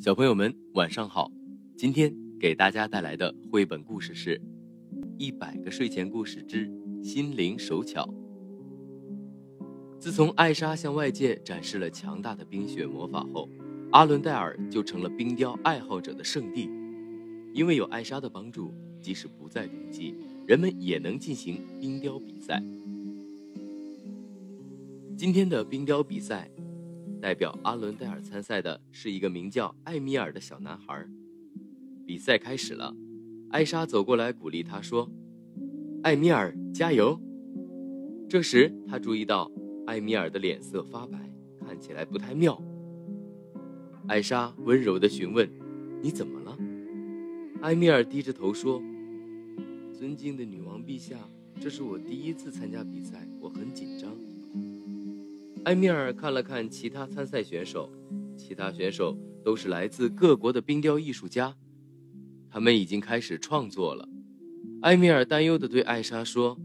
小朋友们，晚上好！今天给大家带来的绘本故事是《一百个睡前故事之心灵手巧》。自从艾莎向外界展示了强大的冰雪魔法后，阿伦戴尔就成了冰雕爱好者的圣地。因为有艾莎的帮助，即使不再冬季，人们也能进行冰雕比赛。今天的冰雕比赛。代表阿伦戴尔参赛的是一个名叫艾米尔的小男孩。比赛开始了，艾莎走过来鼓励他说：“艾米尔，加油！”这时，他注意到艾米尔的脸色发白，看起来不太妙。艾莎温柔地询问：“你怎么了？”艾米尔低着头说：“尊敬的女王陛下，这是我第一次参加比赛，我很紧张。”埃米尔看了看其他参赛选手，其他选手都是来自各国的冰雕艺术家，他们已经开始创作了。埃米尔担忧地对艾莎说：“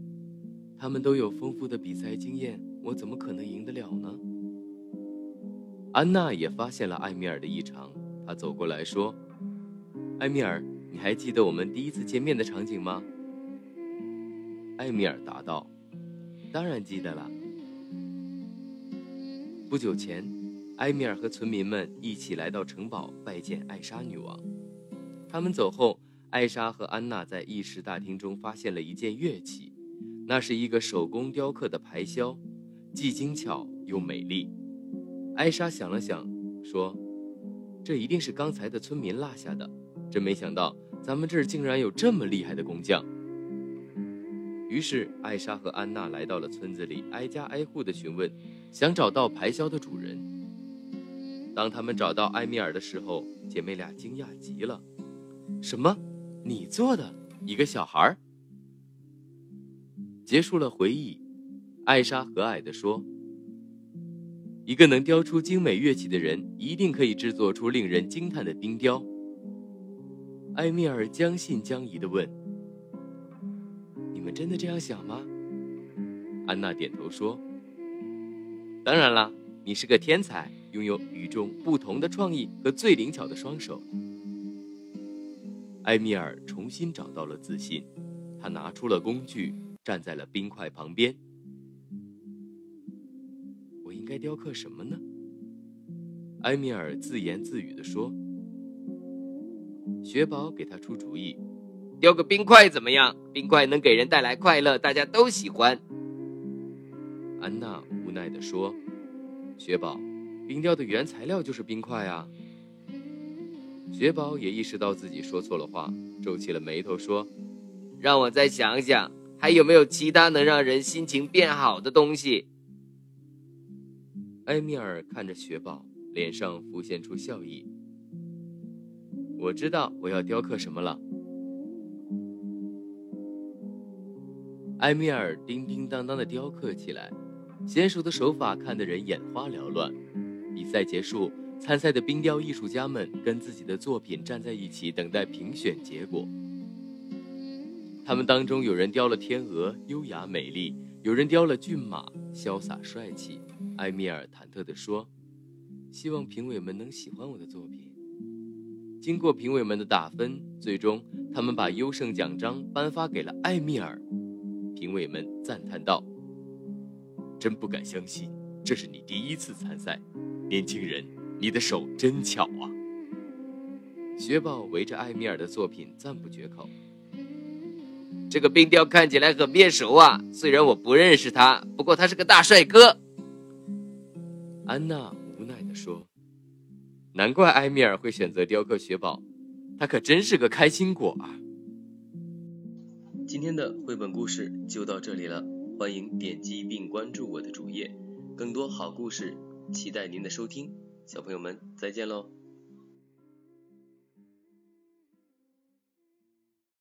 他们都有丰富的比赛经验，我怎么可能赢得了呢？”安娜也发现了埃米尔的异常，她走过来说：“埃米尔，你还记得我们第一次见面的场景吗？”埃米尔答道：“当然记得了。”不久前，埃米尔和村民们一起来到城堡拜见艾莎女王。他们走后，艾莎和安娜在议事大厅中发现了一件乐器，那是一个手工雕刻的排箫，既精巧又美丽。艾莎想了想，说：“这一定是刚才的村民落下的。真没想到，咱们这儿竟然有这么厉害的工匠。”于是，艾莎和安娜来到了村子里，挨家挨户地询问，想找到排箫的主人。当他们找到埃米尔的时候，姐妹俩惊讶极了：“什么？你做的一个小孩？”结束了回忆，艾莎和蔼地说：“一个能雕出精美乐器的人，一定可以制作出令人惊叹的冰雕。”埃米尔将信将疑地问。你们真的这样想吗？安娜点头说：“当然了，你是个天才，拥有与众不同的创意和最灵巧的双手。”埃米尔重新找到了自信，他拿出了工具，站在了冰块旁边。我应该雕刻什么呢？埃米尔自言自语地说。雪宝给他出主意。雕个冰块怎么样？冰块能给人带来快乐，大家都喜欢。安娜无奈地说：“雪宝，冰雕的原材料就是冰块啊。”雪宝也意识到自己说错了话，皱起了眉头说：“让我再想想，还有没有其他能让人心情变好的东西？”埃米尔看着雪宝，脸上浮现出笑意。我知道我要雕刻什么了。埃米尔叮叮当当的雕刻起来，娴熟的手法看得人眼花缭乱。比赛结束，参赛的冰雕艺术家们跟自己的作品站在一起，等待评选结果。他们当中有人雕了天鹅，优雅美丽；有人雕了骏马，潇洒帅气。埃米尔忐忑地说：“希望评委们能喜欢我的作品。”经过评委们的打分，最终他们把优胜奖章颁发给了埃米尔。评委们赞叹道：“真不敢相信，这是你第一次参赛，年轻人，你的手真巧啊！”雪宝围着艾米尔的作品赞不绝口。这个冰雕看起来很面熟啊，虽然我不认识他，不过他是个大帅哥。安娜无奈地说：“难怪埃米尔会选择雕刻雪宝，他可真是个开心果啊！”今天的绘本故事就到这里了，欢迎点击并关注我的主页，更多好故事，期待您的收听，小朋友们再见喽。